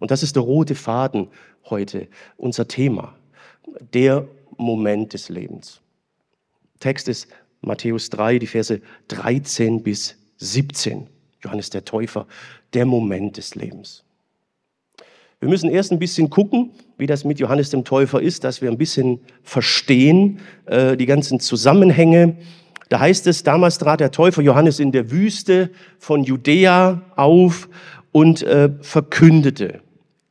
Und das ist der rote Faden heute, unser Thema. Der Moment des Lebens. Text ist Matthäus 3, die Verse 13 bis 17. Johannes der Täufer, der Moment des Lebens. Wir müssen erst ein bisschen gucken, wie das mit Johannes dem Täufer ist, dass wir ein bisschen verstehen äh, die ganzen Zusammenhänge. Da heißt es, damals trat der Täufer Johannes in der Wüste von Judäa auf und äh, verkündete,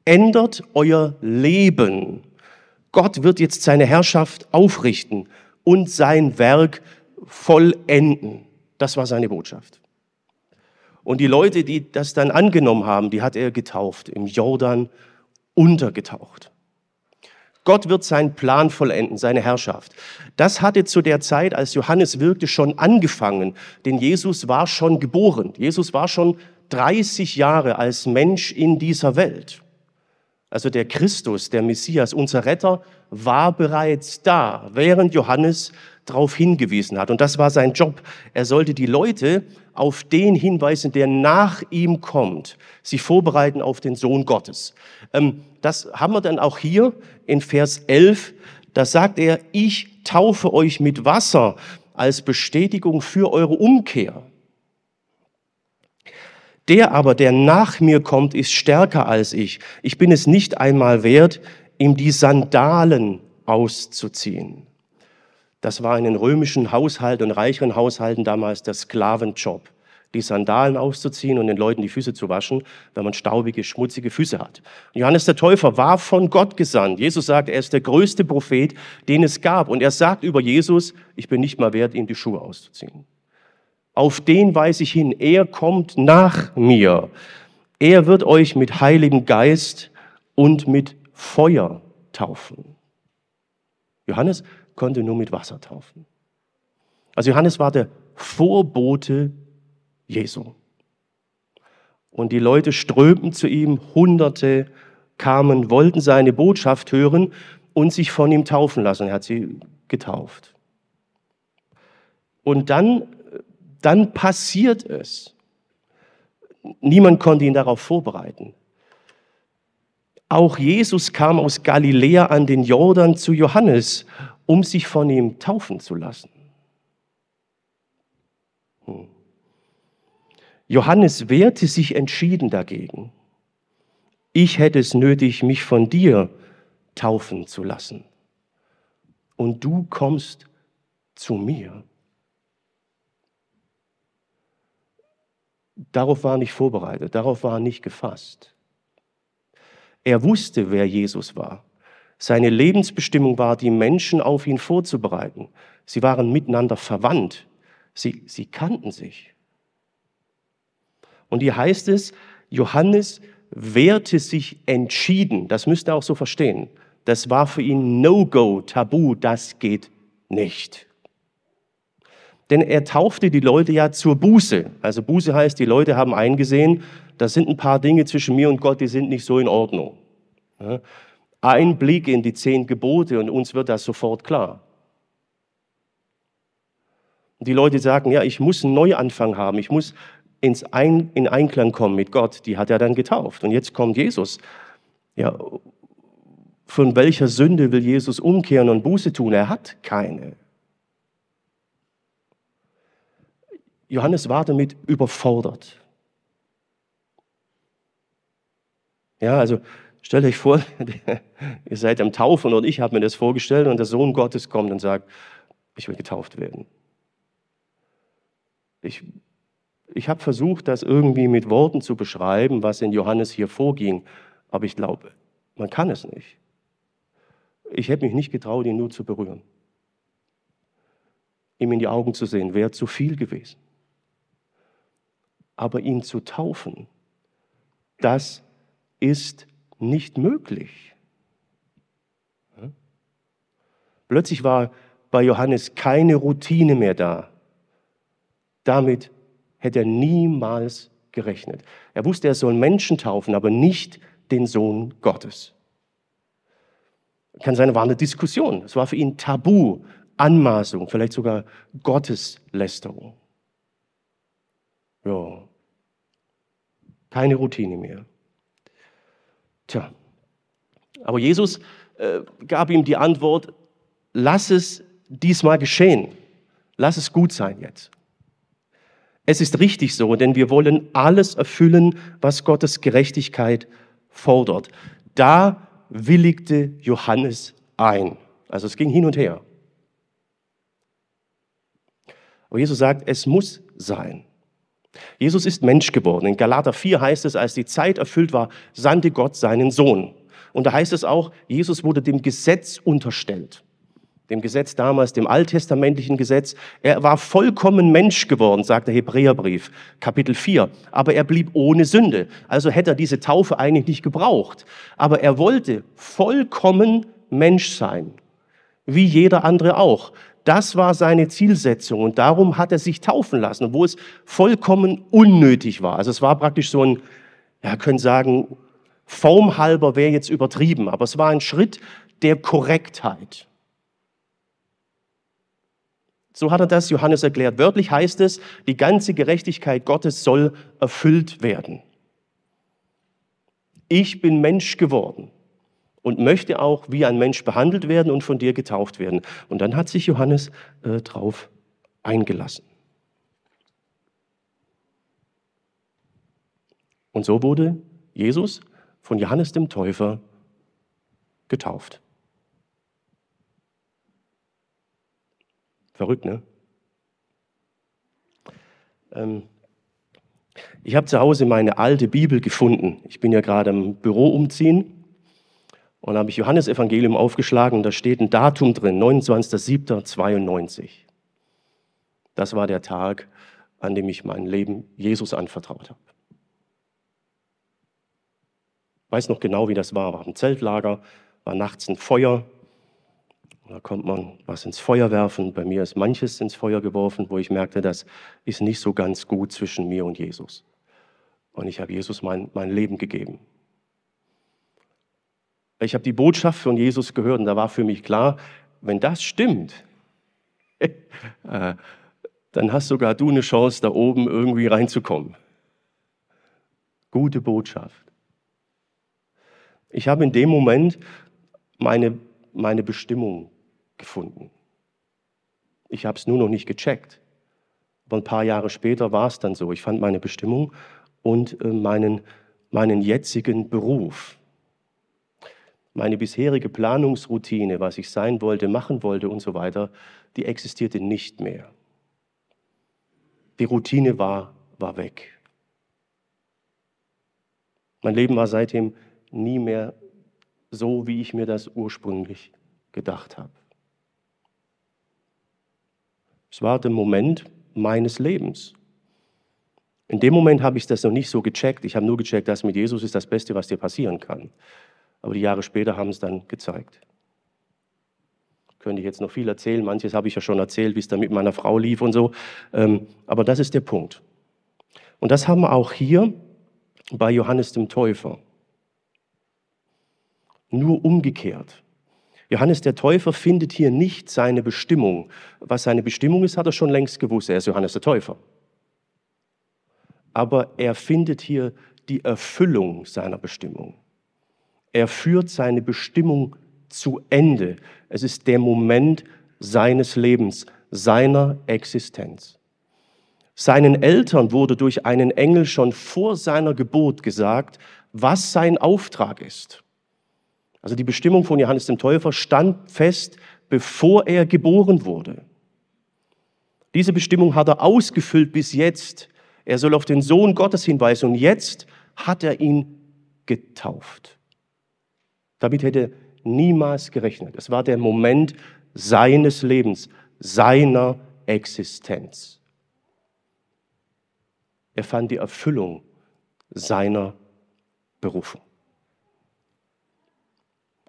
ändert euer Leben. Gott wird jetzt seine Herrschaft aufrichten und sein Werk vollenden. Das war seine Botschaft. Und die Leute, die das dann angenommen haben, die hat er getauft, im Jordan untergetaucht. Gott wird seinen Plan vollenden, seine Herrschaft. Das hatte zu der Zeit, als Johannes wirkte, schon angefangen, denn Jesus war schon geboren. Jesus war schon 30 Jahre als Mensch in dieser Welt. Also der Christus, der Messias, unser Retter, war bereits da, während Johannes darauf hingewiesen hat. Und das war sein Job. Er sollte die Leute auf den hinweisen, der nach ihm kommt, sie vorbereiten auf den Sohn Gottes. Ähm, das haben wir dann auch hier in Vers 11. Da sagt er, ich taufe euch mit Wasser als Bestätigung für eure Umkehr. Der aber, der nach mir kommt, ist stärker als ich. Ich bin es nicht einmal wert, ihm die Sandalen auszuziehen. Das war in den römischen Haushalten und reicheren Haushalten damals der Sklavenjob, die Sandalen auszuziehen und den Leuten die Füße zu waschen, wenn man staubige, schmutzige Füße hat. Johannes der Täufer war von Gott gesandt. Jesus sagt, er ist der größte Prophet, den es gab. Und er sagt über Jesus, ich bin nicht mal wert, ihm die Schuhe auszuziehen. Auf den weise ich hin. Er kommt nach mir. Er wird euch mit Heiligem Geist und mit Feuer taufen. Johannes konnte nur mit Wasser taufen. Also Johannes war der Vorbote Jesu. Und die Leute strömten zu ihm, Hunderte kamen, wollten seine Botschaft hören und sich von ihm taufen lassen. Er hat sie getauft. Und dann, dann passiert es. Niemand konnte ihn darauf vorbereiten. Auch Jesus kam aus Galiläa an den Jordan zu Johannes um sich von ihm taufen zu lassen. Hm. Johannes wehrte sich entschieden dagegen. Ich hätte es nötig, mich von dir taufen zu lassen. Und du kommst zu mir. Darauf war er nicht vorbereitet, darauf war er nicht gefasst. Er wusste, wer Jesus war. Seine Lebensbestimmung war, die Menschen auf ihn vorzubereiten. Sie waren miteinander verwandt. Sie, sie kannten sich. Und hier heißt es, Johannes wehrte sich entschieden. Das müsst ihr auch so verstehen. Das war für ihn No-Go, Tabu, das geht nicht. Denn er taufte die Leute ja zur Buße. Also Buße heißt, die Leute haben eingesehen, da sind ein paar Dinge zwischen mir und Gott, die sind nicht so in Ordnung. Ein Blick in die zehn Gebote und uns wird das sofort klar. Und die Leute sagen, ja, ich muss einen Neuanfang haben, ich muss ins Ein, in Einklang kommen mit Gott. Die hat er dann getauft. Und jetzt kommt Jesus. Ja, von welcher Sünde will Jesus umkehren und Buße tun? Er hat keine. Johannes war damit überfordert. Ja, also Stellt euch vor, ihr seid am Taufen und ich habe mir das vorgestellt und der Sohn Gottes kommt und sagt, ich will getauft werden. Ich, ich habe versucht, das irgendwie mit Worten zu beschreiben, was in Johannes hier vorging, aber ich glaube, man kann es nicht. Ich hätte mich nicht getraut, ihn nur zu berühren. Ihm in die Augen zu sehen, wäre zu viel gewesen. Aber ihn zu taufen, das ist nicht möglich. Plötzlich war bei Johannes keine Routine mehr da. Damit hätte er niemals gerechnet. Er wusste, er soll Menschen taufen, aber nicht den Sohn Gottes. Kann sein, war eine Diskussion. Es war für ihn Tabu, Anmaßung, vielleicht sogar Gotteslästerung. Ja, keine Routine mehr. Tja, aber Jesus äh, gab ihm die Antwort, lass es diesmal geschehen. Lass es gut sein jetzt. Es ist richtig so, denn wir wollen alles erfüllen, was Gottes Gerechtigkeit fordert. Da willigte Johannes ein. Also es ging hin und her. Aber Jesus sagt, es muss sein. Jesus ist Mensch geworden. In Galater 4 heißt es, als die Zeit erfüllt war, sandte Gott seinen Sohn. Und da heißt es auch, Jesus wurde dem Gesetz unterstellt. Dem Gesetz damals, dem alttestamentlichen Gesetz. Er war vollkommen Mensch geworden, sagt der Hebräerbrief, Kapitel 4. Aber er blieb ohne Sünde. Also hätte er diese Taufe eigentlich nicht gebraucht. Aber er wollte vollkommen Mensch sein. Wie jeder andere auch. Das war seine Zielsetzung und darum hat er sich taufen lassen, obwohl es vollkommen unnötig war. Also es war praktisch so ein, ja, können sagen, formhalber wäre jetzt übertrieben, aber es war ein Schritt der Korrektheit. So hat er das Johannes erklärt. Wörtlich heißt es, die ganze Gerechtigkeit Gottes soll erfüllt werden. Ich bin Mensch geworden und möchte auch wie ein Mensch behandelt werden und von dir getauft werden. Und dann hat sich Johannes äh, drauf eingelassen. Und so wurde Jesus von Johannes dem Täufer getauft. Verrückt, ne? Ähm, ich habe zu Hause meine alte Bibel gefunden. Ich bin ja gerade im Büro umziehen und habe ich Johannes Evangelium aufgeschlagen da steht ein Datum drin, 29.07.92. Das war der Tag, an dem ich mein Leben Jesus anvertraut habe weiß noch genau, wie das war. War ein Zeltlager, war nachts ein Feuer. Da kommt man was ins Feuer werfen. Bei mir ist manches ins Feuer geworfen, wo ich merkte, das ist nicht so ganz gut zwischen mir und Jesus. Und ich habe Jesus mein, mein Leben gegeben. Ich habe die Botschaft von Jesus gehört und da war für mich klar, wenn das stimmt, äh, dann hast sogar du eine Chance, da oben irgendwie reinzukommen. Gute Botschaft. Ich habe in dem Moment meine, meine Bestimmung gefunden. Ich habe es nur noch nicht gecheckt. Aber ein paar Jahre später war es dann so. Ich fand meine Bestimmung und äh, meinen, meinen jetzigen Beruf. Meine bisherige Planungsroutine, was ich sein wollte, machen wollte und so weiter, die existierte nicht mehr. Die Routine war, war weg. Mein Leben war seitdem nie mehr so, wie ich mir das ursprünglich gedacht habe. Es war der Moment meines Lebens. In dem Moment habe ich das noch nicht so gecheckt. Ich habe nur gecheckt, dass mit Jesus ist das Beste, was dir passieren kann. Aber die Jahre später haben es dann gezeigt. Könnte ich jetzt noch viel erzählen. Manches habe ich ja schon erzählt, wie es da mit meiner Frau lief und so. Ähm, aber das ist der Punkt. Und das haben wir auch hier bei Johannes dem Täufer nur umgekehrt. Johannes der Täufer findet hier nicht seine Bestimmung. Was seine Bestimmung ist, hat er schon längst gewusst. Er ist Johannes der Täufer. Aber er findet hier die Erfüllung seiner Bestimmung. Er führt seine Bestimmung zu Ende. Es ist der Moment seines Lebens, seiner Existenz. Seinen Eltern wurde durch einen Engel schon vor seiner Geburt gesagt, was sein Auftrag ist. Also die Bestimmung von Johannes dem Täufer stand fest, bevor er geboren wurde. Diese Bestimmung hat er ausgefüllt bis jetzt. Er soll auf den Sohn Gottes hinweisen und jetzt hat er ihn getauft. Damit hätte er niemals gerechnet. Es war der Moment seines Lebens, seiner Existenz. Er fand die Erfüllung seiner Berufung.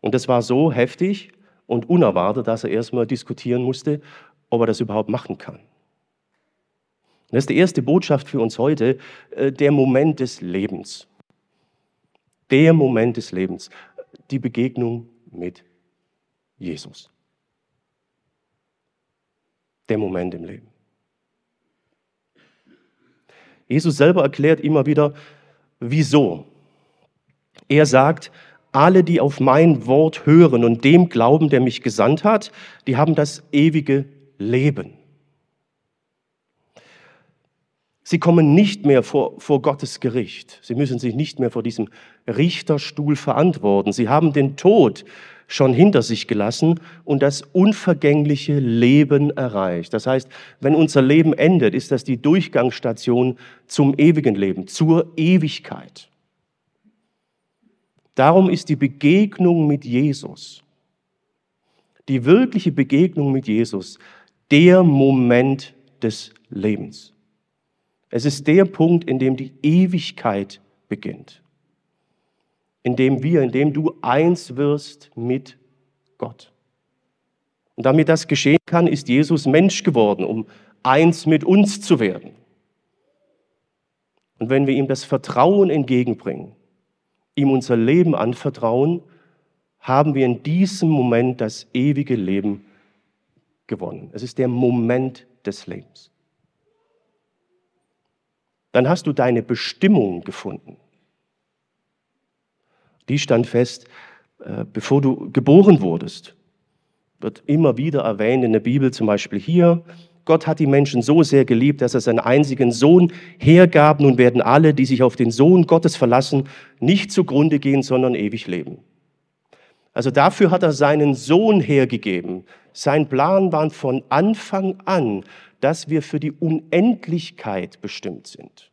Und das war so heftig und unerwartet, dass er erstmal diskutieren musste, ob er das überhaupt machen kann. Und das ist die erste Botschaft für uns heute, äh, der Moment des Lebens. Der Moment des Lebens, die Begegnung mit Jesus. Der Moment im Leben. Jesus selber erklärt immer wieder, wieso. Er sagt, alle, die auf mein Wort hören und dem glauben, der mich gesandt hat, die haben das ewige Leben. Sie kommen nicht mehr vor, vor Gottes Gericht. Sie müssen sich nicht mehr vor diesem Richterstuhl verantworten. Sie haben den Tod schon hinter sich gelassen und das unvergängliche Leben erreicht. Das heißt, wenn unser Leben endet, ist das die Durchgangsstation zum ewigen Leben, zur Ewigkeit. Darum ist die Begegnung mit Jesus, die wirkliche Begegnung mit Jesus, der Moment des Lebens. Es ist der Punkt, in dem die Ewigkeit beginnt in dem wir, in dem du eins wirst mit Gott. Und damit das geschehen kann, ist Jesus Mensch geworden, um eins mit uns zu werden. Und wenn wir ihm das Vertrauen entgegenbringen, ihm unser Leben anvertrauen, haben wir in diesem Moment das ewige Leben gewonnen. Es ist der Moment des Lebens. Dann hast du deine Bestimmung gefunden die stand fest, äh, bevor du geboren wurdest. Wird immer wieder erwähnt in der Bibel, zum Beispiel hier. Gott hat die Menschen so sehr geliebt, dass er seinen einzigen Sohn hergab. Nun werden alle, die sich auf den Sohn Gottes verlassen, nicht zugrunde gehen, sondern ewig leben. Also dafür hat er seinen Sohn hergegeben. Sein Plan war von Anfang an, dass wir für die Unendlichkeit bestimmt sind.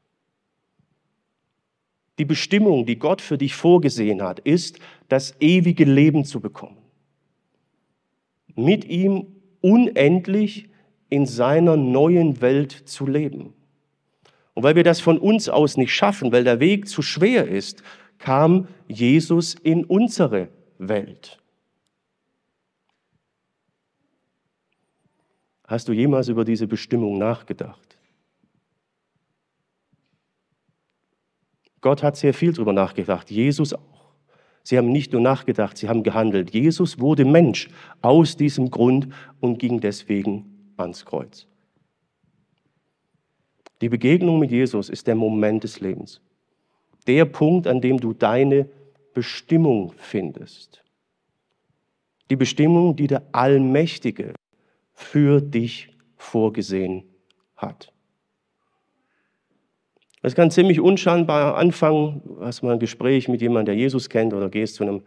Die Bestimmung, die Gott für dich vorgesehen hat, ist, das ewige Leben zu bekommen. Mit ihm unendlich in seiner neuen Welt zu leben. Und weil wir das von uns aus nicht schaffen, weil der Weg zu schwer ist, kam Jesus in unsere Welt. Hast du jemals über diese Bestimmung nachgedacht? Gott hat sehr viel darüber nachgedacht, Jesus auch. Sie haben nicht nur nachgedacht, sie haben gehandelt. Jesus wurde Mensch aus diesem Grund und ging deswegen ans Kreuz. Die Begegnung mit Jesus ist der Moment des Lebens. Der Punkt, an dem du deine Bestimmung findest. Die Bestimmung, die der Allmächtige für dich vorgesehen hat. Das kann ziemlich unscheinbar anfangen. Hast mal ein Gespräch mit jemandem, der Jesus kennt, oder gehst zu einem,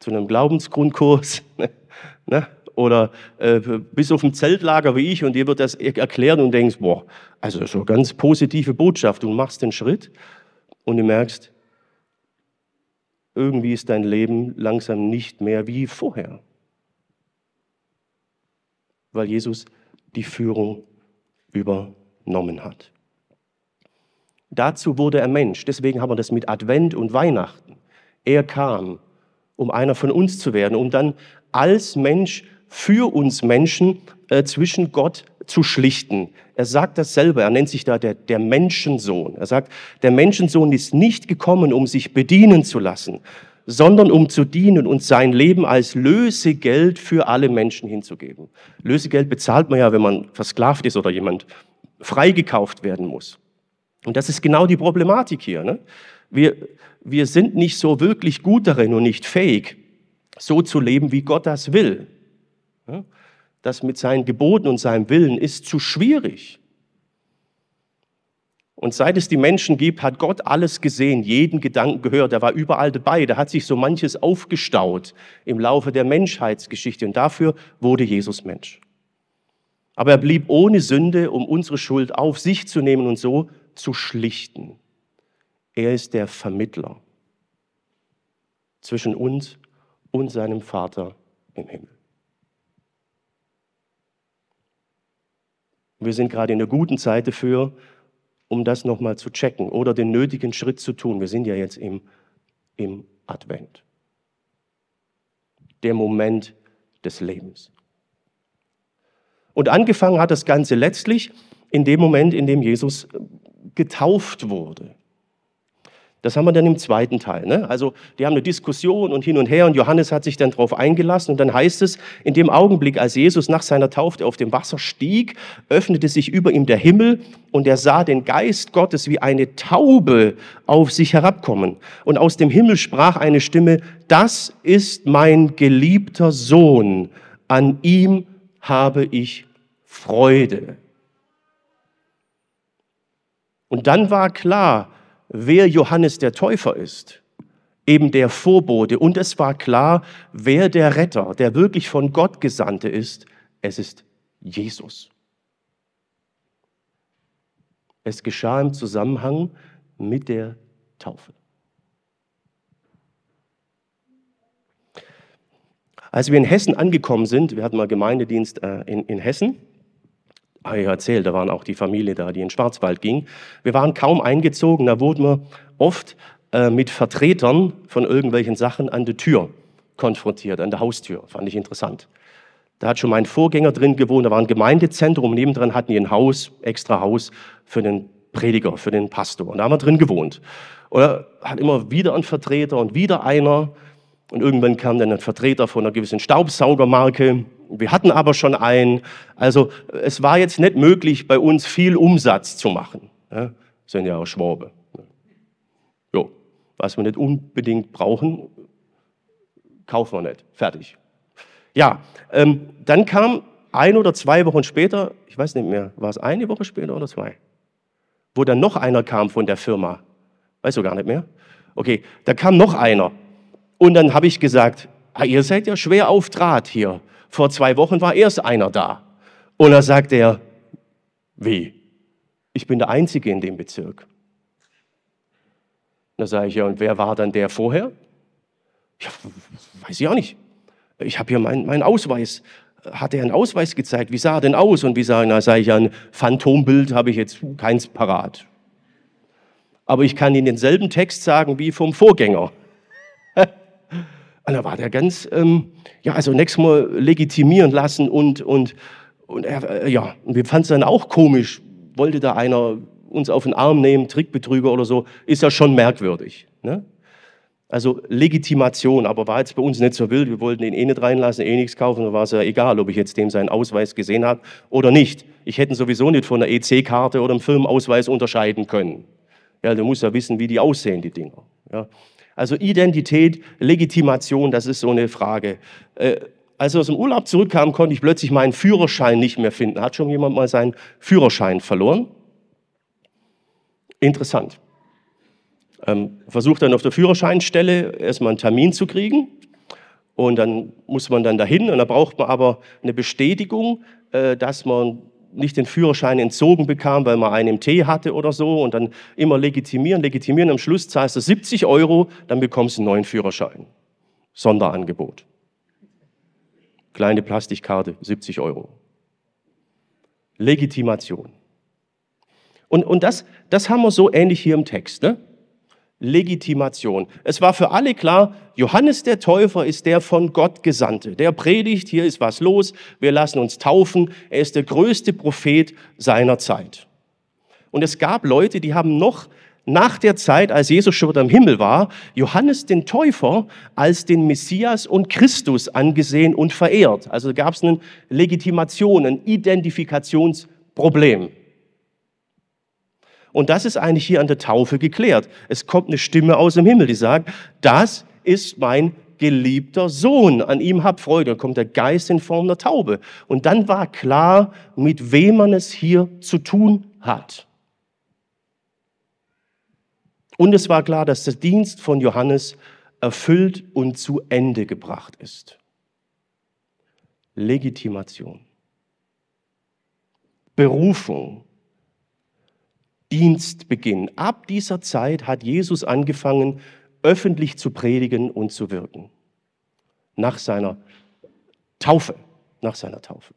zu einem Glaubensgrundkurs. ne? Oder äh, bist auf dem Zeltlager wie ich und dir wird das erklärt und denkst, boah, also so ganz positive Botschaft. Du machst den Schritt und du merkst, irgendwie ist dein Leben langsam nicht mehr wie vorher. Weil Jesus die Führung übernommen hat. Dazu wurde er Mensch. Deswegen haben wir das mit Advent und Weihnachten. Er kam, um einer von uns zu werden, um dann als Mensch für uns Menschen äh, zwischen Gott zu schlichten. Er sagt das selber, er nennt sich da der, der Menschensohn. Er sagt, der Menschensohn ist nicht gekommen, um sich bedienen zu lassen, sondern um zu dienen und sein Leben als Lösegeld für alle Menschen hinzugeben. Lösegeld bezahlt man ja, wenn man versklavt ist oder jemand freigekauft werden muss. Und das ist genau die Problematik hier. Ne? Wir, wir sind nicht so wirklich gut darin und nicht fähig, so zu leben, wie Gott das will. Das mit seinen Geboten und seinem Willen ist zu schwierig. Und seit es die Menschen gibt, hat Gott alles gesehen, jeden Gedanken gehört. Er war überall dabei. Da hat sich so manches aufgestaut im Laufe der Menschheitsgeschichte. Und dafür wurde Jesus Mensch. Aber er blieb ohne Sünde, um unsere Schuld auf sich zu nehmen und so zu schlichten. Er ist der Vermittler zwischen uns und seinem Vater im Himmel. Wir sind gerade in einer guten Zeit dafür, um das nochmal zu checken oder den nötigen Schritt zu tun. Wir sind ja jetzt im, im Advent. Der Moment des Lebens. Und angefangen hat das Ganze letztlich in dem Moment, in dem Jesus getauft wurde. Das haben wir dann im zweiten Teil. Ne? Also die haben eine Diskussion und hin und her und Johannes hat sich dann darauf eingelassen und dann heißt es, in dem Augenblick, als Jesus nach seiner Taufe auf dem Wasser stieg, öffnete sich über ihm der Himmel und er sah den Geist Gottes wie eine Taube auf sich herabkommen. Und aus dem Himmel sprach eine Stimme, das ist mein geliebter Sohn, an ihm habe ich Freude. Und dann war klar, wer Johannes der Täufer ist, eben der Vorbote. Und es war klar, wer der Retter, der wirklich von Gott Gesandte ist. Es ist Jesus. Es geschah im Zusammenhang mit der Taufe. Als wir in Hessen angekommen sind, wir hatten mal Gemeindedienst äh, in, in Hessen, erzählt, da waren auch die Familie da, die in Schwarzwald ging. Wir waren kaum eingezogen, da wurden wir oft äh, mit Vertretern von irgendwelchen Sachen an der Tür konfrontiert, an der Haustür. Fand ich interessant. Da hat schon mein Vorgänger drin gewohnt, da war ein Gemeindezentrum, nebendran hatten die ein Haus, extra Haus für den Prediger, für den Pastor. Und da haben wir drin gewohnt. Da hat immer wieder ein Vertreter und wieder einer. Und irgendwann kam dann ein Vertreter von einer gewissen Staubsaugermarke wir hatten aber schon einen. Also es war jetzt nicht möglich, bei uns viel Umsatz zu machen. Ja, sind ja auch Schwabe. Jo, was wir nicht unbedingt brauchen, kaufen wir nicht. Fertig. Ja, ähm, dann kam ein oder zwei Wochen später, ich weiß nicht mehr, war es eine Woche später oder zwei, wo dann noch einer kam von der Firma. Weißt du gar nicht mehr? Okay, da kam noch einer. Und dann habe ich gesagt, ah, ihr seid ja schwer auf Draht hier. Vor zwei Wochen war erst einer da. Und da sagt er, wie? Ich bin der Einzige in dem Bezirk. Da sage ich, ja, und wer war dann der vorher? Ja, weiß ich auch nicht. Ich habe hier meinen mein Ausweis. Hat er einen Ausweis gezeigt? Wie sah er denn aus? Und wie sah er? Sage ich, ein Phantombild habe ich jetzt keins parat. Aber ich kann Ihnen denselben Text sagen wie vom Vorgänger. Und da war der ganz, ähm, ja, also nächstes Mal legitimieren lassen und, und, und er, äh, ja, und wir fanden es dann auch komisch. Wollte da einer uns auf den Arm nehmen, Trickbetrüger oder so, ist ja schon merkwürdig. Ne? Also Legitimation, aber war jetzt bei uns nicht so wild. Wir wollten ihn eh nicht reinlassen, eh nichts kaufen. Da war es ja egal, ob ich jetzt dem seinen Ausweis gesehen habe oder nicht. Ich hätte sowieso nicht von einer EC-Karte oder einem Firmenausweis unterscheiden können. Ja, du musst ja wissen, wie die aussehen, die Dinger. Ja. Also Identität, Legitimation, das ist so eine Frage. Äh, als wir aus dem Urlaub zurückkamen, konnte ich plötzlich meinen Führerschein nicht mehr finden. Hat schon jemand mal seinen Führerschein verloren? Interessant. Ähm, versucht dann auf der Führerscheinstelle erstmal einen Termin zu kriegen. Und dann muss man dann dahin und da braucht man aber eine Bestätigung, äh, dass man nicht den Führerschein entzogen bekam, weil man einen im Tee hatte oder so und dann immer legitimieren, legitimieren. Am Schluss zahlst du 70 Euro, dann bekommst du einen neuen Führerschein. Sonderangebot. Kleine Plastikkarte, 70 Euro. Legitimation. Und, und das, das haben wir so ähnlich hier im Text. Ne? Legitimation. Es war für alle klar, Johannes der Täufer ist der von Gott Gesandte. Der predigt, hier ist was los, wir lassen uns taufen. Er ist der größte Prophet seiner Zeit. Und es gab Leute, die haben noch nach der Zeit, als Jesus schon am Himmel war, Johannes den Täufer als den Messias und Christus angesehen und verehrt. Also gab es eine Legitimation, ein Identifikationsproblem. Und das ist eigentlich hier an der Taufe geklärt. Es kommt eine Stimme aus dem Himmel, die sagt, das ist mein geliebter Sohn, an ihm habt Freude. Dann kommt der Geist in Form der Taube. Und dann war klar, mit wem man es hier zu tun hat. Und es war klar, dass der Dienst von Johannes erfüllt und zu Ende gebracht ist. Legitimation. Berufung. Dienstbeginn. Ab dieser Zeit hat Jesus angefangen, öffentlich zu predigen und zu wirken. Nach seiner Taufe. Nach seiner Taufe.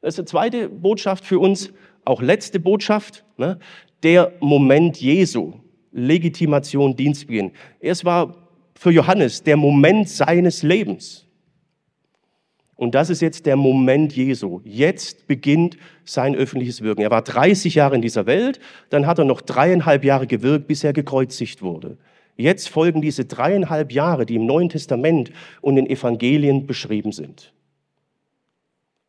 Das ist die zweite Botschaft für uns, auch letzte Botschaft. Ne? Der Moment Jesu. Legitimation, Dienstbeginn. Es war für Johannes der Moment seines Lebens. Und das ist jetzt der Moment Jesu. Jetzt beginnt sein öffentliches Wirken. Er war 30 Jahre in dieser Welt, dann hat er noch dreieinhalb Jahre gewirkt, bis er gekreuzigt wurde. Jetzt folgen diese dreieinhalb Jahre, die im Neuen Testament und in Evangelien beschrieben sind.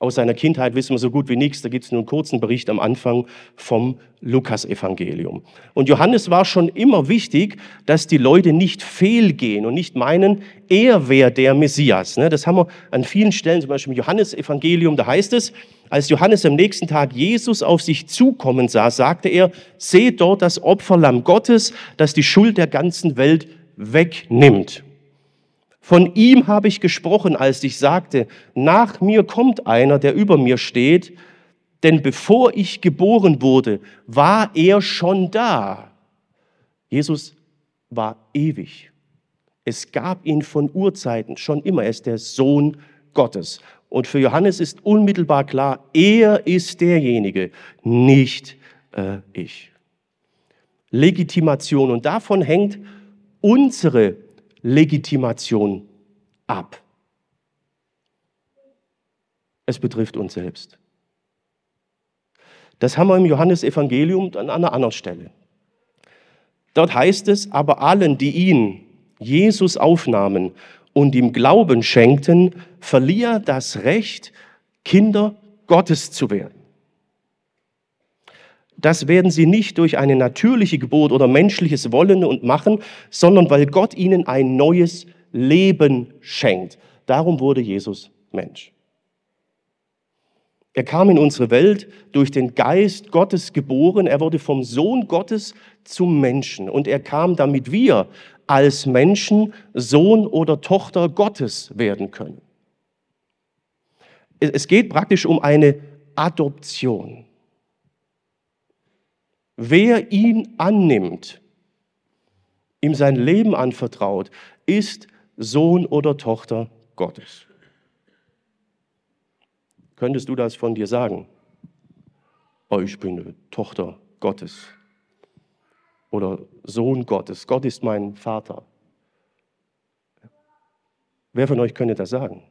Aus seiner Kindheit wissen wir so gut wie nichts. Da gibt es nur einen kurzen Bericht am Anfang vom Lukasevangelium. Und Johannes war schon immer wichtig, dass die Leute nicht fehlgehen und nicht meinen, er wäre der Messias. Ne? Das haben wir an vielen Stellen, zum Beispiel im Johannesevangelium, da heißt es, als Johannes am nächsten Tag Jesus auf sich zukommen sah, sagte er, seht dort das Opferlamm Gottes, das die Schuld der ganzen Welt wegnimmt. Von ihm habe ich gesprochen, als ich sagte, nach mir kommt einer, der über mir steht, denn bevor ich geboren wurde, war er schon da. Jesus war ewig. Es gab ihn von Urzeiten schon immer. Er ist der Sohn Gottes. Und für Johannes ist unmittelbar klar, er ist derjenige, nicht äh, ich. Legitimation. Und davon hängt unsere Legitimation ab. Es betrifft uns selbst. Das haben wir im Johannesevangelium an einer anderen Stelle. Dort heißt es, aber allen, die ihn, Jesus, aufnahmen und ihm Glauben schenkten, verlieh er das Recht, Kinder Gottes zu werden. Das werden sie nicht durch eine natürliche Geburt oder menschliches Wollen und Machen, sondern weil Gott ihnen ein neues Leben schenkt. Darum wurde Jesus Mensch. Er kam in unsere Welt durch den Geist Gottes geboren. Er wurde vom Sohn Gottes zum Menschen. Und er kam, damit wir als Menschen Sohn oder Tochter Gottes werden können. Es geht praktisch um eine Adoption. Wer ihn annimmt, ihm sein Leben anvertraut, ist Sohn oder Tochter Gottes. Könntest du das von dir sagen? Oh, ich bin eine Tochter Gottes oder Sohn Gottes. Gott ist mein Vater. Wer von euch könnte das sagen?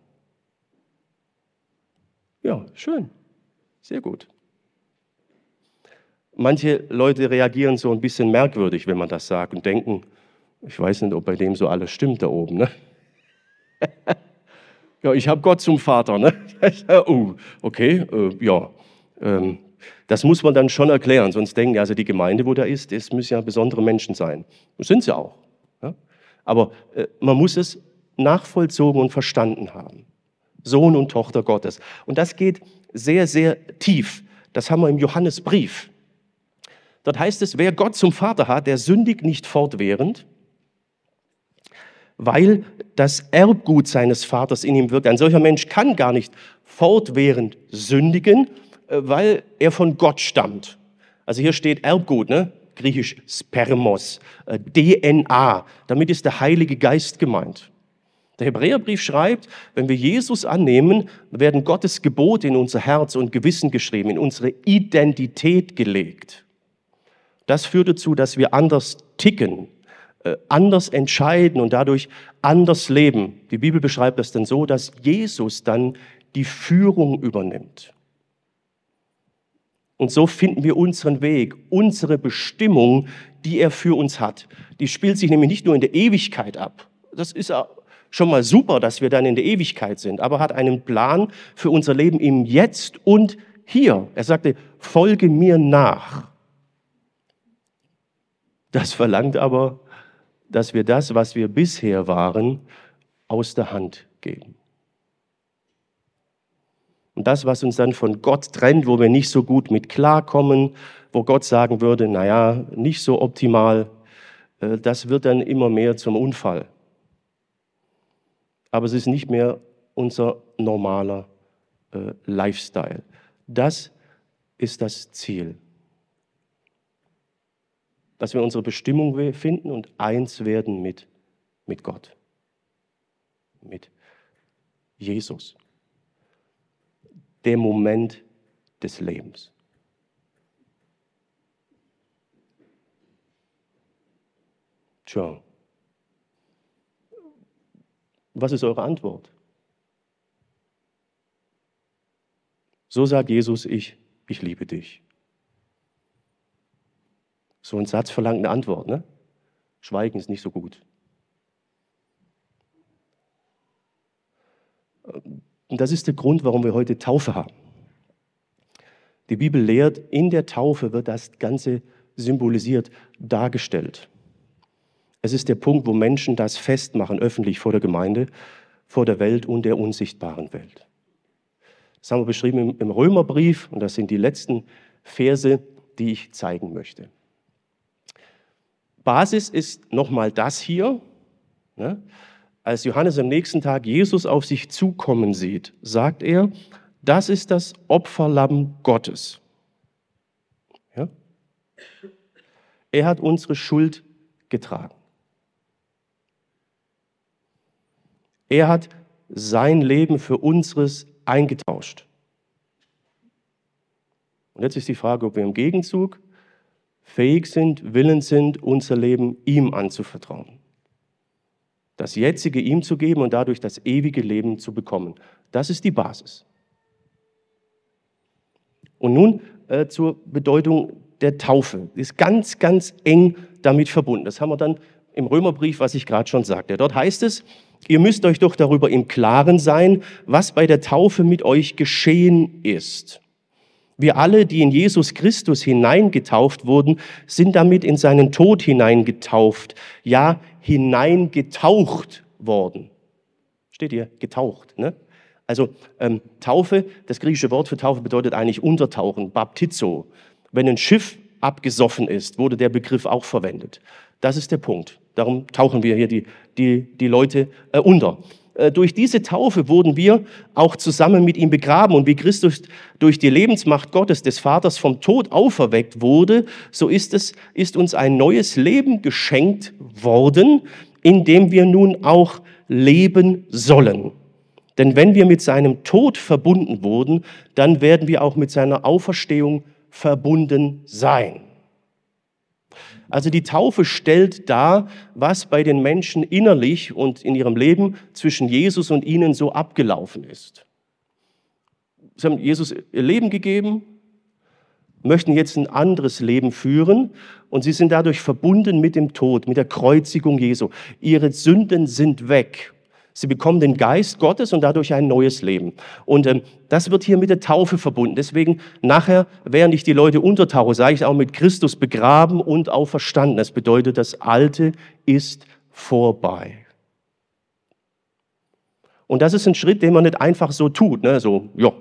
Ja, schön. Sehr gut. Manche Leute reagieren so ein bisschen merkwürdig, wenn man das sagt und denken, ich weiß nicht, ob bei dem so alles stimmt da oben. Ne? ja, ich habe Gott zum Vater. Ne? oh, okay, äh, ja. Ähm, das muss man dann schon erklären, sonst denken die, also die Gemeinde, wo der ist, es müssen ja besondere Menschen sein. Das sind sie auch. Ja? Aber äh, man muss es nachvollzogen und verstanden haben. Sohn und Tochter Gottes. Und das geht sehr, sehr tief. Das haben wir im Johannesbrief. Dort heißt es, wer Gott zum Vater hat, der sündigt nicht fortwährend, weil das Erbgut seines Vaters in ihm wirkt. Ein solcher Mensch kann gar nicht fortwährend sündigen, äh, weil er von Gott stammt. Also hier steht Erbgut, ne? griechisch Spermos, äh, DNA. Damit ist der Heilige Geist gemeint. Der Hebräerbrief schreibt, wenn wir Jesus annehmen, werden Gottes Gebote in unser Herz und Gewissen geschrieben, in unsere Identität gelegt. Das führt dazu, dass wir anders ticken, äh, anders entscheiden und dadurch anders leben. Die Bibel beschreibt das dann so, dass Jesus dann die Führung übernimmt. Und so finden wir unseren Weg, unsere Bestimmung, die er für uns hat. Die spielt sich nämlich nicht nur in der Ewigkeit ab. Das ist schon mal super, dass wir dann in der Ewigkeit sind, aber hat einen Plan für unser Leben im Jetzt und hier. Er sagte, folge mir nach. Das verlangt aber, dass wir das, was wir bisher waren, aus der Hand geben. Und das, was uns dann von Gott trennt, wo wir nicht so gut mit klarkommen, wo Gott sagen würde, naja, nicht so optimal, äh, das wird dann immer mehr zum Unfall. Aber es ist nicht mehr unser normaler äh, Lifestyle. Das ist das Ziel dass wir unsere Bestimmung finden und eins werden mit, mit Gott, mit Jesus. Der Moment des Lebens. Tja, was ist eure Antwort? So sagt Jesus, ich, ich liebe dich. So ein Satz verlangt eine Antwort. Ne? Schweigen ist nicht so gut. Und das ist der Grund, warum wir heute Taufe haben. Die Bibel lehrt, in der Taufe wird das Ganze symbolisiert, dargestellt. Es ist der Punkt, wo Menschen das festmachen, öffentlich vor der Gemeinde, vor der Welt und der unsichtbaren Welt. Das haben wir beschrieben im Römerbrief und das sind die letzten Verse, die ich zeigen möchte. Basis ist nochmal das hier. Ne? Als Johannes am nächsten Tag Jesus auf sich zukommen sieht, sagt er, das ist das Opferlamm Gottes. Ja? Er hat unsere Schuld getragen. Er hat sein Leben für unseres eingetauscht. Und jetzt ist die Frage, ob wir im Gegenzug fähig sind, willens sind, unser Leben ihm anzuvertrauen. Das jetzige ihm zu geben und dadurch das ewige Leben zu bekommen. Das ist die Basis. Und nun äh, zur Bedeutung der Taufe. Ist ganz, ganz eng damit verbunden. Das haben wir dann im Römerbrief, was ich gerade schon sagte. Dort heißt es, ihr müsst euch doch darüber im Klaren sein, was bei der Taufe mit euch geschehen ist. Wir alle, die in Jesus Christus hineingetauft wurden, sind damit in seinen Tod hineingetauft, ja, hineingetaucht worden. Steht hier, getaucht. Ne? Also ähm, Taufe, das griechische Wort für Taufe bedeutet eigentlich Untertauchen, Baptizo. Wenn ein Schiff abgesoffen ist, wurde der Begriff auch verwendet. Das ist der Punkt. Darum tauchen wir hier die, die, die Leute äh, unter. Äh, durch diese Taufe wurden wir auch zusammen mit ihm begraben. Und wie Christus durch die Lebensmacht Gottes des Vaters vom Tod auferweckt wurde, so ist es, ist uns ein neues Leben geschenkt worden, in dem wir nun auch leben sollen. Denn wenn wir mit seinem Tod verbunden wurden, dann werden wir auch mit seiner Auferstehung verbunden sein. Also die Taufe stellt dar, was bei den Menschen innerlich und in ihrem Leben zwischen Jesus und ihnen so abgelaufen ist. Sie haben Jesus ihr Leben gegeben, möchten jetzt ein anderes Leben führen und sie sind dadurch verbunden mit dem Tod, mit der Kreuzigung Jesu. Ihre Sünden sind weg Sie bekommen den Geist Gottes und dadurch ein neues Leben. Und ähm, das wird hier mit der Taufe verbunden. Deswegen nachher, während ich die Leute untertauche, sage ich auch mit Christus begraben und auferstanden. Das bedeutet, das Alte ist vorbei. Und das ist ein Schritt, den man nicht einfach so tut. Ne? So, ja,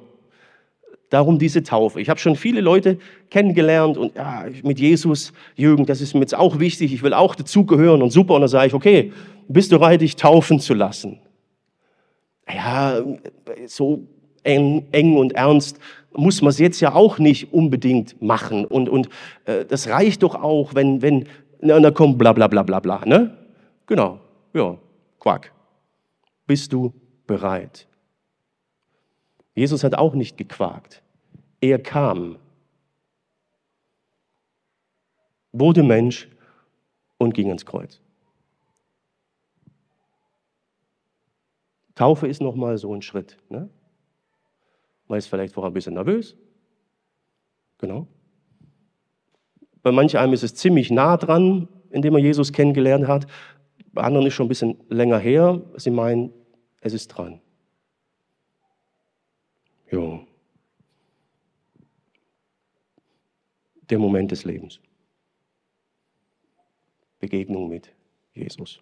Darum diese Taufe. Ich habe schon viele Leute kennengelernt und ja, mit Jesus, Jürgen, das ist mir jetzt auch wichtig, ich will auch dazugehören und super. Und dann sage ich, okay, bist du bereit, dich taufen zu lassen? Ja, so eng, eng und ernst muss man es jetzt ja auch nicht unbedingt machen. Und, und äh, das reicht doch auch, wenn, wenn, na, na komm, bla bla bla bla bla. Ne? Genau, ja, Quack. Bist du bereit? Jesus hat auch nicht gequakt. Er kam, wurde Mensch und ging ans Kreuz. Taufe ist nochmal so ein Schritt. Ne? Man ist vielleicht vorher ein bisschen nervös. Genau. Bei manch ist es ziemlich nah dran, indem man Jesus kennengelernt hat. Bei anderen ist schon ein bisschen länger her. Sie meinen, es ist dran. Jo. Der Moment des Lebens. Begegnung mit Jesus.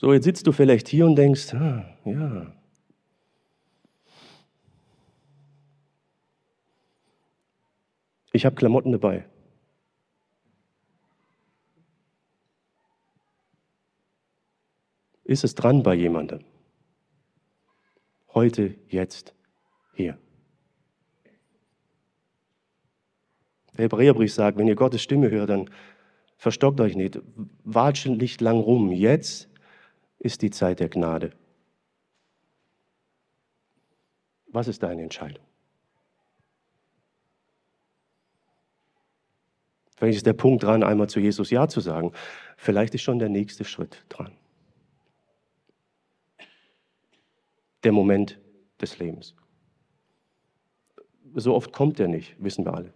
So, jetzt sitzt du vielleicht hier und denkst, ah, ja. Ich habe Klamotten dabei. Ist es dran bei jemandem? Heute, jetzt, hier. Der Hebräerbrief sagt, wenn ihr Gottes Stimme hört, dann verstockt euch nicht, watscht nicht lang rum. Jetzt ist die Zeit der Gnade. Was ist deine Entscheidung? Vielleicht ist der Punkt dran, einmal zu Jesus Ja zu sagen. Vielleicht ist schon der nächste Schritt dran. Der Moment des Lebens. So oft kommt er nicht, wissen wir alle.